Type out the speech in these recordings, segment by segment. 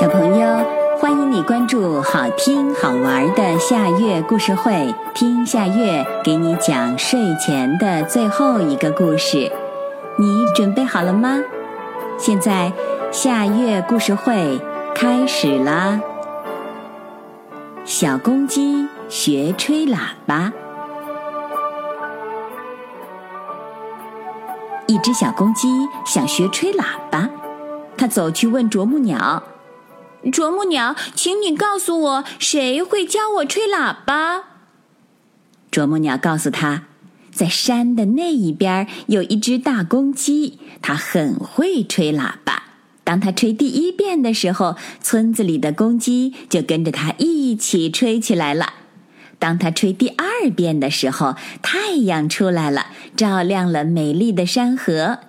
小朋友，欢迎你关注好听好玩的夏月故事会，听夏月给你讲睡前的最后一个故事。你准备好了吗？现在夏月故事会开始啦！小公鸡学吹喇叭。一只小公鸡想学吹喇叭，它走去问啄木鸟。啄木鸟，请你告诉我，谁会教我吹喇叭？啄木鸟告诉他，在山的那一边有一只大公鸡，它很会吹喇叭。当它吹第一遍的时候，村子里的公鸡就跟着它一起吹起来了。当它吹第二遍的时候，太阳出来了，照亮了美丽的山河。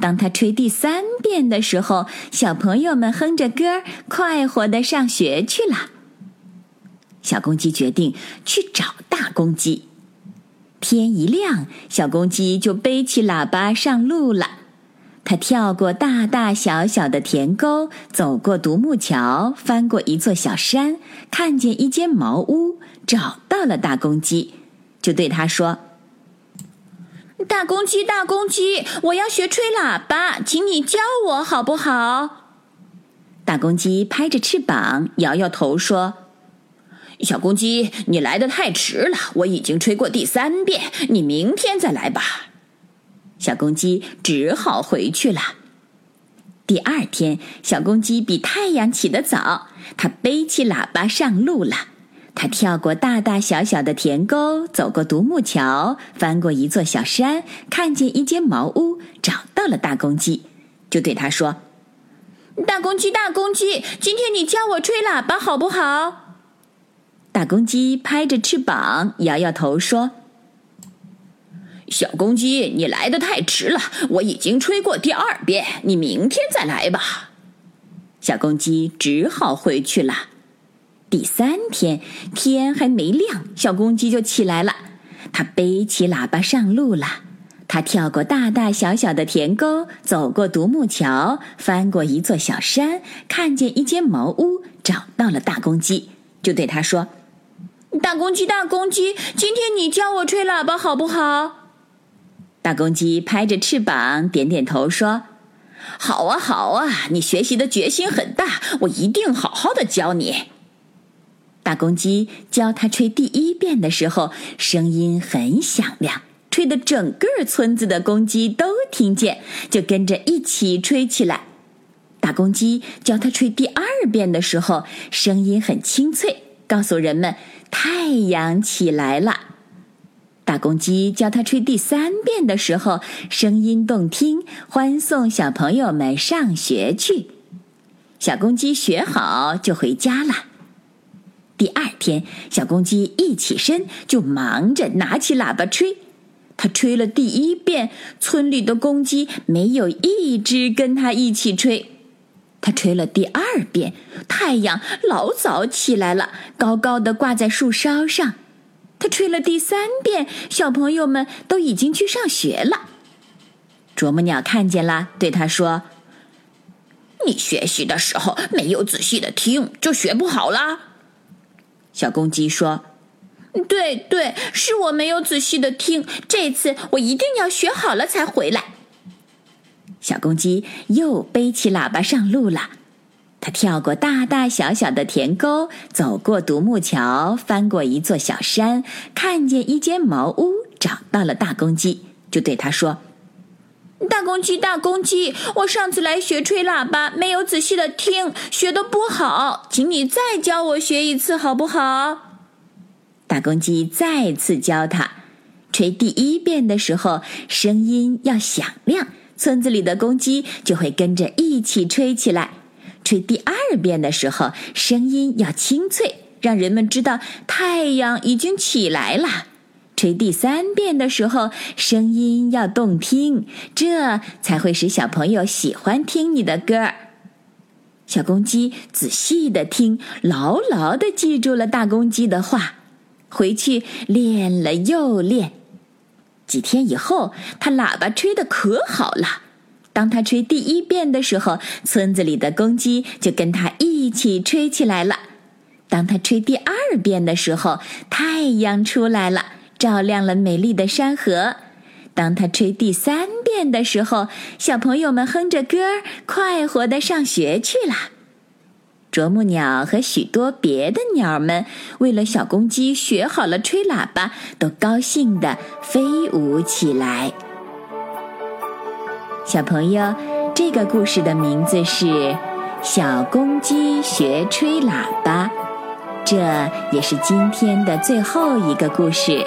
当他吹第三遍的时候，小朋友们哼着歌，快活的上学去了。小公鸡决定去找大公鸡。天一亮，小公鸡就背起喇叭上路了。它跳过大大小小的田沟，走过独木桥，翻过一座小山，看见一间茅屋，找到了大公鸡，就对他说。大公鸡，大公鸡，我要学吹喇叭，请你教我好不好？大公鸡拍着翅膀，摇摇头说：“小公鸡，你来的太迟了，我已经吹过第三遍，你明天再来吧。”小公鸡只好回去了。第二天，小公鸡比太阳起得早，它背起喇叭上路了。他跳过大大小小的田沟，走过独木桥，翻过一座小山，看见一间茅屋，找到了大公鸡，就对他说：“大公鸡，大公鸡，今天你教我吹喇叭好不好？”大公鸡拍着翅膀，摇摇头说：“小公鸡，你来的太迟了，我已经吹过第二遍，你明天再来吧。”小公鸡只好回去了。第三天天还没亮，小公鸡就起来了。它背起喇叭上路了。它跳过大大小小的田沟，走过独木桥，翻过一座小山，看见一间茅屋，找到了大公鸡，就对他说：“大公鸡，大公鸡，今天你教我吹喇叭好不好？”大公鸡拍着翅膀，点点头说：“好啊，好啊，你学习的决心很大，我一定好好的教你。”大公鸡教它吹第一遍的时候，声音很响亮，吹得整个村子的公鸡都听见，就跟着一起吹起来。大公鸡教它吹第二遍的时候，声音很清脆，告诉人们太阳起来了。大公鸡教它吹第三遍的时候，声音动听，欢送小朋友们上学去。小公鸡学好就回家了。第二天，小公鸡一起身就忙着拿起喇叭吹。它吹了第一遍，村里的公鸡没有一只跟它一起吹。它吹了第二遍，太阳老早起来了，高高的挂在树梢上。它吹了第三遍，小朋友们都已经去上学了。啄木鸟看见了，对他说：“你学习的时候没有仔细的听，就学不好啦。”小公鸡说：“对对，是我没有仔细的听。这次我一定要学好了才回来。”小公鸡又背起喇叭上路了。它跳过大大小小的田沟，走过独木桥，翻过一座小山，看见一间茅屋，找到了大公鸡，就对他说。大公鸡，大公鸡，我上次来学吹喇叭，没有仔细的听，学的不好，请你再教我学一次好不好？大公鸡再次教他，吹第一遍的时候，声音要响亮，村子里的公鸡就会跟着一起吹起来；吹第二遍的时候，声音要清脆，让人们知道太阳已经起来了。吹第三遍的时候，声音要动听，这才会使小朋友喜欢听你的歌。小公鸡仔细的听，牢牢的记住了大公鸡的话，回去练了又练。几天以后，他喇叭吹得可好了。当他吹第一遍的时候，村子里的公鸡就跟他一起吹起来了。当他吹第二遍的时候，太阳出来了，照亮了美丽的山河。当他吹第三遍的时候，小朋友们哼着歌儿，快活的上学去了。啄木鸟和许多别的鸟们，为了小公鸡学好了吹喇叭，都高兴地飞舞起来。小朋友，这个故事的名字是《小公鸡学吹喇叭》，这也是今天的最后一个故事。